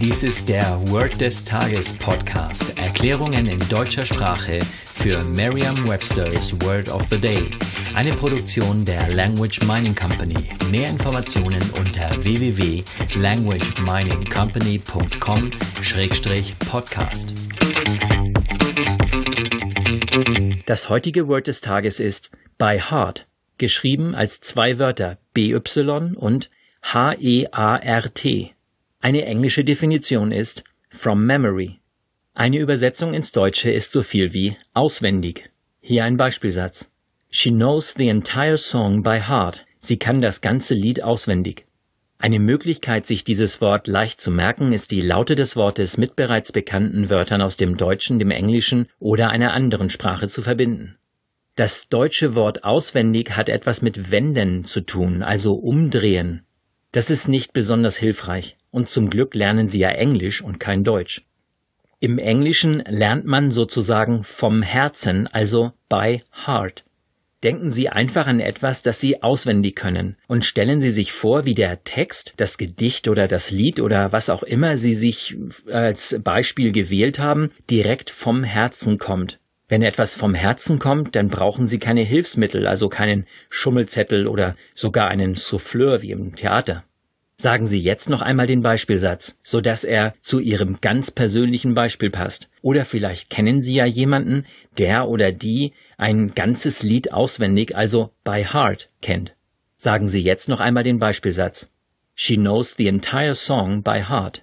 Dies ist der Word des Tages Podcast. Erklärungen in deutscher Sprache für Merriam-Webster's Word of the Day. Eine Produktion der Language Mining Company. Mehr Informationen unter www.languageminingcompany.com-podcast. Das heutige Word des Tages ist by heart, geschrieben als zwei Wörter BY und H-E-A-R-T. Eine englische Definition ist from memory. Eine Übersetzung ins Deutsche ist so viel wie auswendig. Hier ein Beispielsatz. She knows the entire song by heart. Sie kann das ganze Lied auswendig. Eine Möglichkeit, sich dieses Wort leicht zu merken, ist die Laute des Wortes mit bereits bekannten Wörtern aus dem Deutschen, dem Englischen oder einer anderen Sprache zu verbinden. Das deutsche Wort auswendig hat etwas mit wenden zu tun, also umdrehen. Das ist nicht besonders hilfreich. Und zum Glück lernen sie ja Englisch und kein Deutsch. Im Englischen lernt man sozusagen vom Herzen, also by heart. Denken Sie einfach an etwas, das Sie auswendig können und stellen Sie sich vor, wie der Text, das Gedicht oder das Lied oder was auch immer Sie sich als Beispiel gewählt haben, direkt vom Herzen kommt. Wenn etwas vom Herzen kommt, dann brauchen Sie keine Hilfsmittel, also keinen Schummelzettel oder sogar einen Souffleur wie im Theater. Sagen Sie jetzt noch einmal den Beispielsatz, so dass er zu Ihrem ganz persönlichen Beispiel passt. Oder vielleicht kennen Sie ja jemanden, der oder die ein ganzes Lied auswendig, also by heart, kennt. Sagen Sie jetzt noch einmal den Beispielsatz. She knows the entire song by heart.